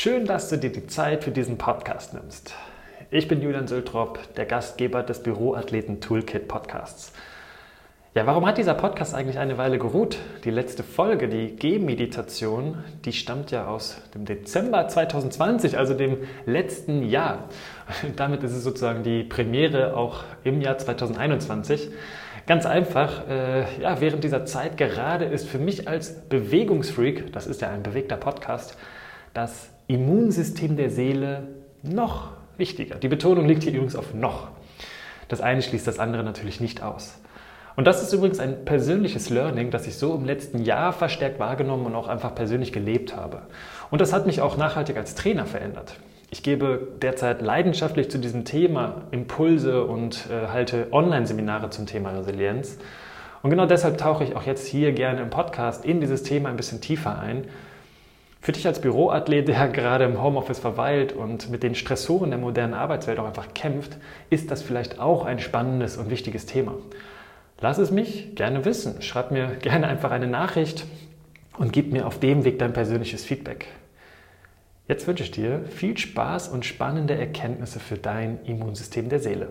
Schön, dass du dir die Zeit für diesen Podcast nimmst. Ich bin Julian Sültrop, der Gastgeber des Büroathleten Toolkit Podcasts. Ja, warum hat dieser Podcast eigentlich eine Weile geruht? Die letzte Folge, die G-Meditation, die stammt ja aus dem Dezember 2020, also dem letzten Jahr. Damit ist es sozusagen die Premiere auch im Jahr 2021. Ganz einfach, äh, ja, während dieser Zeit gerade ist für mich als Bewegungsfreak, das ist ja ein bewegter Podcast, das Immunsystem der Seele noch wichtiger. Die Betonung liegt hier übrigens auf noch. Das eine schließt das andere natürlich nicht aus. Und das ist übrigens ein persönliches Learning, das ich so im letzten Jahr verstärkt wahrgenommen und auch einfach persönlich gelebt habe. Und das hat mich auch nachhaltig als Trainer verändert. Ich gebe derzeit leidenschaftlich zu diesem Thema Impulse und äh, halte Online-Seminare zum Thema Resilienz. Und genau deshalb tauche ich auch jetzt hier gerne im Podcast in dieses Thema ein bisschen tiefer ein, für dich als Büroathlet, der gerade im Homeoffice verweilt und mit den Stressoren der modernen Arbeitswelt auch einfach kämpft, ist das vielleicht auch ein spannendes und wichtiges Thema. Lass es mich gerne wissen. Schreib mir gerne einfach eine Nachricht und gib mir auf dem Weg dein persönliches Feedback. Jetzt wünsche ich dir viel Spaß und spannende Erkenntnisse für dein Immunsystem der Seele.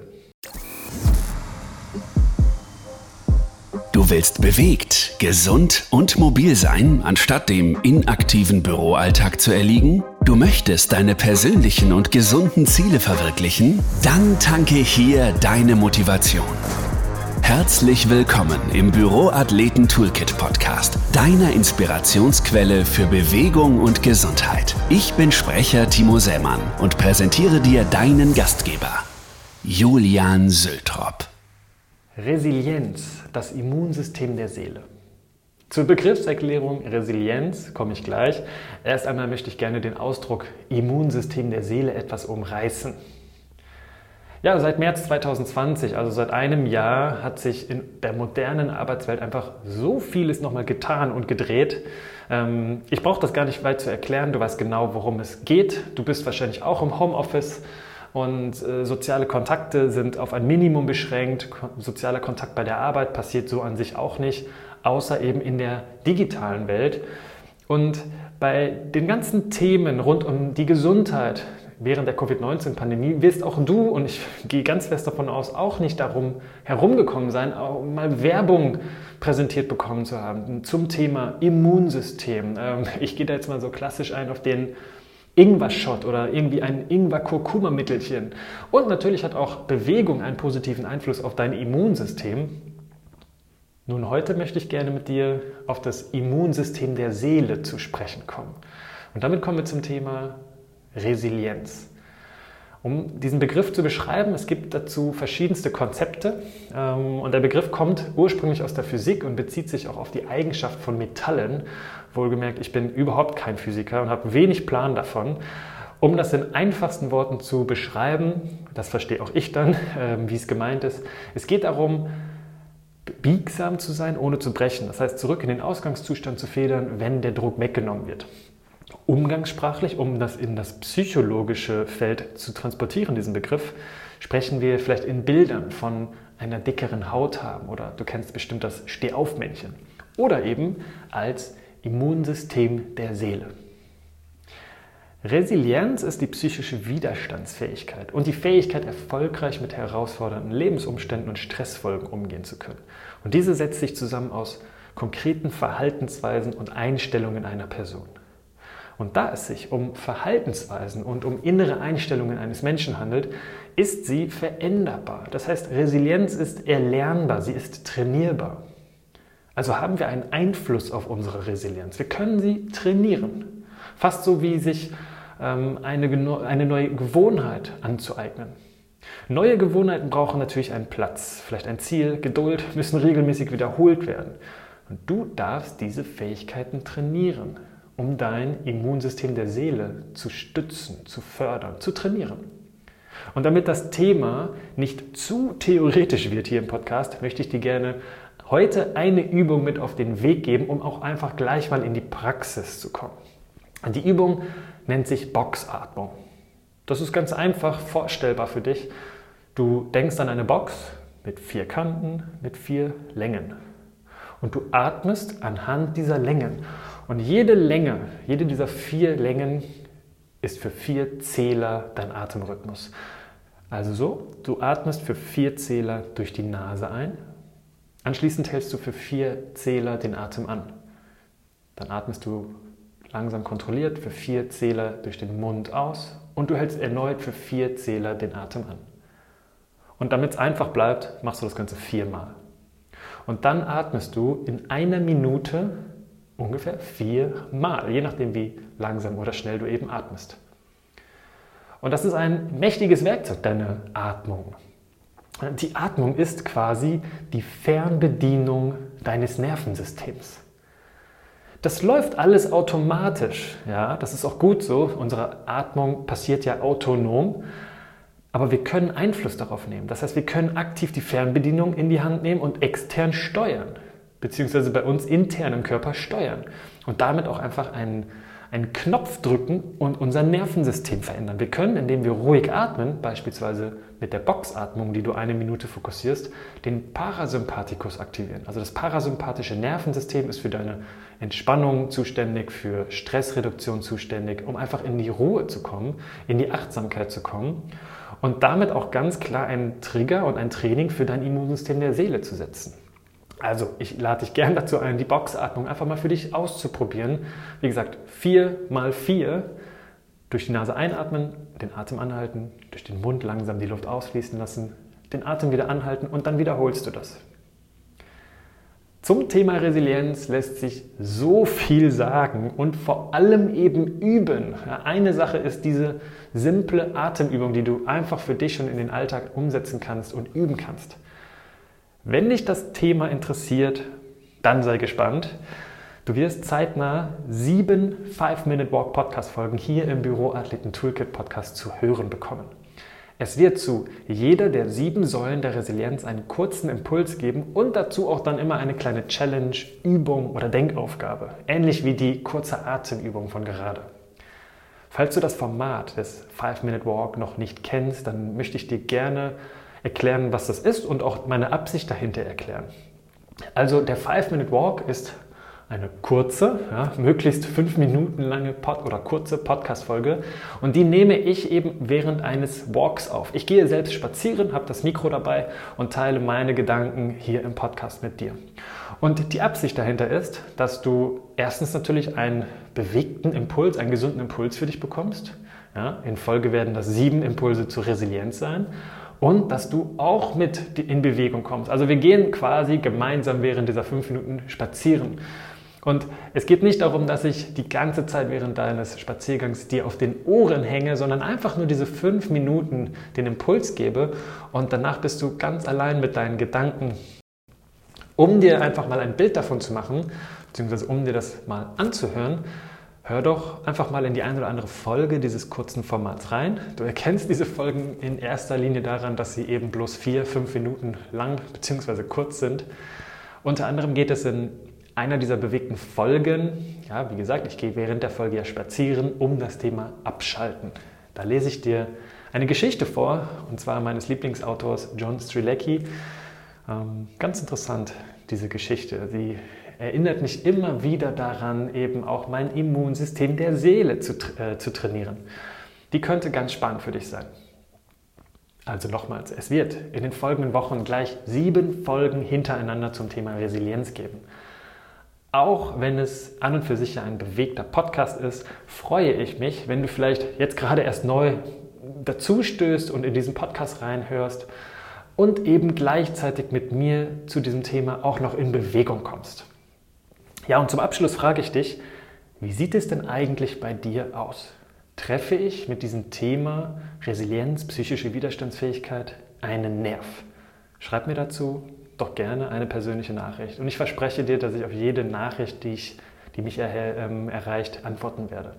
Du willst bewegt, gesund und mobil sein, anstatt dem inaktiven Büroalltag zu erliegen? Du möchtest deine persönlichen und gesunden Ziele verwirklichen? Dann tanke hier deine Motivation. Herzlich willkommen im Büroathleten Toolkit Podcast, deiner Inspirationsquelle für Bewegung und Gesundheit. Ich bin Sprecher Timo Sämann und präsentiere dir deinen Gastgeber, Julian Sültrop. Resilienz, das Immunsystem der Seele. Zur Begriffserklärung Resilienz komme ich gleich. Erst einmal möchte ich gerne den Ausdruck Immunsystem der Seele etwas umreißen. Ja, seit März 2020, also seit einem Jahr, hat sich in der modernen Arbeitswelt einfach so vieles nochmal getan und gedreht. Ähm, ich brauche das gar nicht weit zu erklären. Du weißt genau, worum es geht. Du bist wahrscheinlich auch im Homeoffice und äh, soziale Kontakte sind auf ein Minimum beschränkt. Sozialer Kontakt bei der Arbeit passiert so an sich auch nicht, außer eben in der digitalen Welt. Und bei den ganzen Themen rund um die Gesundheit während der Covid-19-Pandemie wirst auch du, und ich gehe ganz fest davon aus, auch nicht darum herumgekommen sein, auch mal Werbung präsentiert bekommen zu haben zum Thema Immunsystem. Ähm, ich gehe da jetzt mal so klassisch ein auf den Ingwer-Shot oder irgendwie ein Ingwer-Kurkuma-Mittelchen. Und natürlich hat auch Bewegung einen positiven Einfluss auf dein Immunsystem. Nun, heute möchte ich gerne mit dir auf das Immunsystem der Seele zu sprechen kommen. Und damit kommen wir zum Thema Resilienz. Um diesen Begriff zu beschreiben, es gibt dazu verschiedenste Konzepte ähm, und der Begriff kommt ursprünglich aus der Physik und bezieht sich auch auf die Eigenschaft von Metallen. Wohlgemerkt, ich bin überhaupt kein Physiker und habe wenig Plan davon. Um das in einfachsten Worten zu beschreiben, das verstehe auch ich dann, ähm, wie es gemeint ist, es geht darum, biegsam zu sein, ohne zu brechen. Das heißt, zurück in den Ausgangszustand zu federn, wenn der Druck weggenommen wird umgangssprachlich, um das in das psychologische Feld zu transportieren, diesen Begriff, sprechen wir vielleicht in Bildern von einer dickeren Haut haben oder du kennst bestimmt das Stehaufmännchen oder eben als Immunsystem der Seele. Resilienz ist die psychische Widerstandsfähigkeit und die Fähigkeit, erfolgreich mit herausfordernden Lebensumständen und Stressfolgen umgehen zu können. Und diese setzt sich zusammen aus konkreten Verhaltensweisen und Einstellungen einer Person. Und da es sich um Verhaltensweisen und um innere Einstellungen eines Menschen handelt, ist sie veränderbar. Das heißt, Resilienz ist erlernbar, sie ist trainierbar. Also haben wir einen Einfluss auf unsere Resilienz. Wir können sie trainieren. Fast so wie sich eine, eine neue Gewohnheit anzueignen. Neue Gewohnheiten brauchen natürlich einen Platz, vielleicht ein Ziel, Geduld, müssen regelmäßig wiederholt werden. Und du darfst diese Fähigkeiten trainieren um dein Immunsystem der Seele zu stützen, zu fördern, zu trainieren. Und damit das Thema nicht zu theoretisch wird hier im Podcast, möchte ich dir gerne heute eine Übung mit auf den Weg geben, um auch einfach gleich mal in die Praxis zu kommen. Die Übung nennt sich Boxatmung. Das ist ganz einfach vorstellbar für dich. Du denkst an eine Box mit vier Kanten, mit vier Längen. Und du atmest anhand dieser Längen. Und jede Länge, jede dieser vier Längen ist für vier Zähler dein Atemrhythmus. Also so, du atmest für vier Zähler durch die Nase ein, anschließend hältst du für vier Zähler den Atem an. Dann atmest du langsam kontrolliert für vier Zähler durch den Mund aus und du hältst erneut für vier Zähler den Atem an. Und damit es einfach bleibt, machst du das Ganze viermal. Und dann atmest du in einer Minute ungefähr viermal, je nachdem wie langsam oder schnell du eben atmest. Und das ist ein mächtiges Werkzeug, deine Atmung. Die Atmung ist quasi die Fernbedienung deines Nervensystems. Das läuft alles automatisch, ja, das ist auch gut so. Unsere Atmung passiert ja autonom, aber wir können Einfluss darauf nehmen. Das heißt, wir können aktiv die Fernbedienung in die Hand nehmen und extern steuern, beziehungsweise bei uns intern im Körper steuern und damit auch einfach einen einen Knopf drücken und unser Nervensystem verändern. Wir können, indem wir ruhig atmen, beispielsweise mit der Boxatmung, die du eine Minute fokussierst, den Parasympathikus aktivieren. Also das parasympathische Nervensystem ist für deine Entspannung zuständig, für Stressreduktion zuständig, um einfach in die Ruhe zu kommen, in die Achtsamkeit zu kommen und damit auch ganz klar einen Trigger und ein Training für dein Immunsystem der Seele zu setzen. Also, ich lade dich gern dazu ein, die Boxatmung einfach mal für dich auszuprobieren. Wie gesagt, 4 mal 4 durch die Nase einatmen, den Atem anhalten, durch den Mund langsam die Luft ausfließen lassen, den Atem wieder anhalten und dann wiederholst du das. Zum Thema Resilienz lässt sich so viel sagen und vor allem eben üben. Eine Sache ist diese simple Atemübung, die du einfach für dich schon in den Alltag umsetzen kannst und üben kannst. Wenn dich das Thema interessiert, dann sei gespannt. Du wirst zeitnah sieben 5-Minute-Walk Podcast-Folgen hier im Büro Athleten Toolkit Podcast zu hören bekommen. Es wird zu jeder der sieben Säulen der Resilienz einen kurzen Impuls geben und dazu auch dann immer eine kleine Challenge, Übung oder Denkaufgabe, ähnlich wie die kurze Atemübung von gerade. Falls du das Format des 5-Minute Walk noch nicht kennst, dann möchte ich dir gerne erklären, was das ist und auch meine Absicht dahinter erklären. Also der 5-Minute-Walk ist eine kurze, ja, möglichst fünf Minuten lange Pod oder kurze Podcast-Folge und die nehme ich eben während eines Walks auf. Ich gehe selbst spazieren, habe das Mikro dabei und teile meine Gedanken hier im Podcast mit dir. Und die Absicht dahinter ist, dass du erstens natürlich einen bewegten Impuls, einen gesunden Impuls für dich bekommst. Ja, in Folge werden das sieben Impulse zur Resilienz sein und dass du auch mit in Bewegung kommst. Also wir gehen quasi gemeinsam während dieser fünf Minuten spazieren. Und es geht nicht darum, dass ich die ganze Zeit während deines Spaziergangs dir auf den Ohren hänge, sondern einfach nur diese fünf Minuten den Impuls gebe und danach bist du ganz allein mit deinen Gedanken. Um dir einfach mal ein Bild davon zu machen, beziehungsweise um dir das mal anzuhören, Hör doch einfach mal in die eine oder andere Folge dieses kurzen Formats rein. Du erkennst diese Folgen in erster Linie daran, dass sie eben bloß vier, fünf Minuten lang bzw. kurz sind. Unter anderem geht es in einer dieser bewegten Folgen, ja, wie gesagt, ich gehe während der Folge ja spazieren, um das Thema Abschalten. Da lese ich dir eine Geschichte vor, und zwar meines Lieblingsautors John Strilecki. Ähm, ganz interessant, diese Geschichte. Sie erinnert mich immer wieder daran, eben auch mein Immunsystem der Seele zu, äh, zu trainieren. Die könnte ganz spannend für dich sein. Also nochmals, es wird in den folgenden Wochen gleich sieben Folgen hintereinander zum Thema Resilienz geben. Auch wenn es an und für sich ja ein bewegter Podcast ist, freue ich mich, wenn du vielleicht jetzt gerade erst neu dazu stößt und in diesen Podcast reinhörst und eben gleichzeitig mit mir zu diesem Thema auch noch in Bewegung kommst. Ja, und zum Abschluss frage ich dich, wie sieht es denn eigentlich bei dir aus? Treffe ich mit diesem Thema Resilienz, psychische Widerstandsfähigkeit einen Nerv? Schreib mir dazu doch gerne eine persönliche Nachricht. Und ich verspreche dir, dass ich auf jede Nachricht, die, ich, die mich er, ähm, erreicht, antworten werde.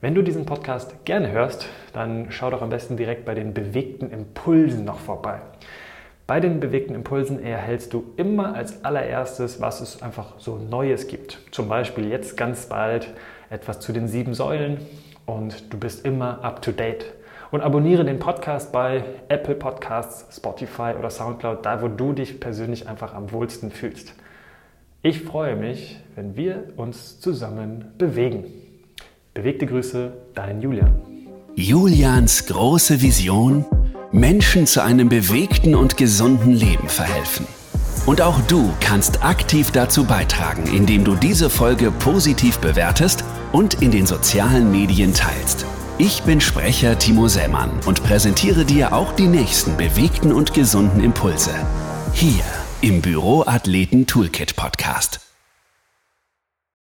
Wenn du diesen Podcast gerne hörst, dann schau doch am besten direkt bei den bewegten Impulsen noch vorbei. Bei den bewegten Impulsen erhältst du immer als allererstes, was es einfach so Neues gibt. Zum Beispiel jetzt ganz bald etwas zu den sieben Säulen und du bist immer up to date. Und abonniere den Podcast bei Apple Podcasts, Spotify oder Soundcloud, da wo du dich persönlich einfach am wohlsten fühlst. Ich freue mich, wenn wir uns zusammen bewegen. Bewegte Grüße, dein Julian. Julians große Vision, Menschen zu einem bewegten und gesunden Leben verhelfen. Und auch du kannst aktiv dazu beitragen, indem du diese Folge positiv bewertest und in den sozialen Medien teilst. Ich bin Sprecher Timo Sämann und präsentiere dir auch die nächsten bewegten und gesunden Impulse. Hier im Büroathleten Toolkit Podcast.